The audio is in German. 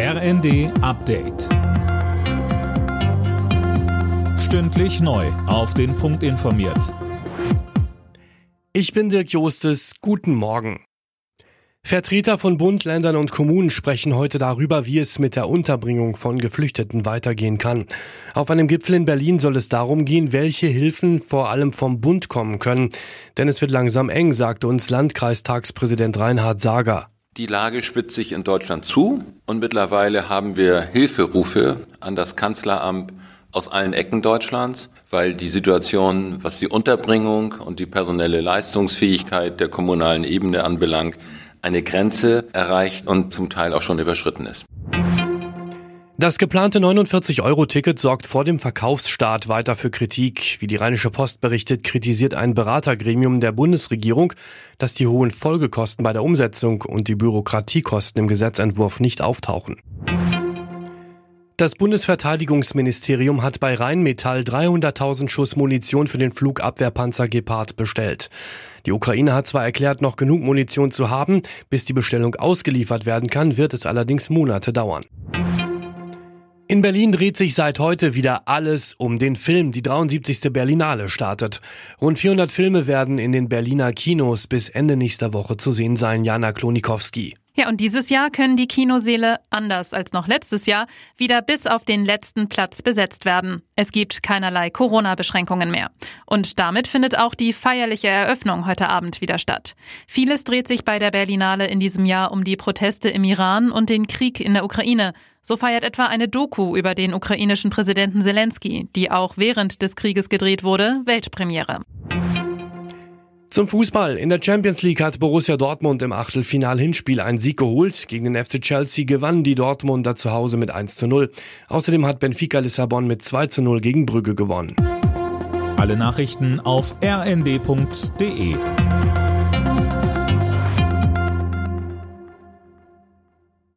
RND Update. Stündlich neu. Auf den Punkt informiert. Ich bin Dirk Jostes. Guten Morgen. Vertreter von Bund, Ländern und Kommunen sprechen heute darüber, wie es mit der Unterbringung von Geflüchteten weitergehen kann. Auf einem Gipfel in Berlin soll es darum gehen, welche Hilfen vor allem vom Bund kommen können. Denn es wird langsam eng, sagte uns Landkreistagspräsident Reinhard Sager. Die Lage spitzt sich in Deutschland zu und mittlerweile haben wir Hilferufe an das Kanzleramt aus allen Ecken Deutschlands, weil die Situation, was die Unterbringung und die personelle Leistungsfähigkeit der kommunalen Ebene anbelangt, eine Grenze erreicht und zum Teil auch schon überschritten ist. Das geplante 49-Euro-Ticket sorgt vor dem Verkaufsstart weiter für Kritik. Wie die Rheinische Post berichtet, kritisiert ein Beratergremium der Bundesregierung, dass die hohen Folgekosten bei der Umsetzung und die Bürokratiekosten im Gesetzentwurf nicht auftauchen. Das Bundesverteidigungsministerium hat bei Rheinmetall 300.000 Schuss Munition für den Flugabwehrpanzer Gepard bestellt. Die Ukraine hat zwar erklärt, noch genug Munition zu haben, bis die Bestellung ausgeliefert werden kann, wird es allerdings Monate dauern. In Berlin dreht sich seit heute wieder alles um den Film. Die 73. Berlinale startet. Rund 400 Filme werden in den Berliner Kinos bis Ende nächster Woche zu sehen sein. Jana Klonikowski. Ja, und dieses Jahr können die Kinoseele, anders als noch letztes Jahr, wieder bis auf den letzten Platz besetzt werden. Es gibt keinerlei Corona-Beschränkungen mehr. Und damit findet auch die feierliche Eröffnung heute Abend wieder statt. Vieles dreht sich bei der Berlinale in diesem Jahr um die Proteste im Iran und den Krieg in der Ukraine. So feiert etwa eine Doku über den ukrainischen Präsidenten Zelensky, die auch während des Krieges gedreht wurde, Weltpremiere. Zum Fußball. In der Champions League hat Borussia Dortmund im Achtelfinal-Hinspiel einen Sieg geholt. Gegen den FC Chelsea gewannen die Dortmunder zu Hause mit 1 zu 0. Außerdem hat Benfica Lissabon mit 2 zu 0 gegen Brügge gewonnen. Alle Nachrichten auf rnd.de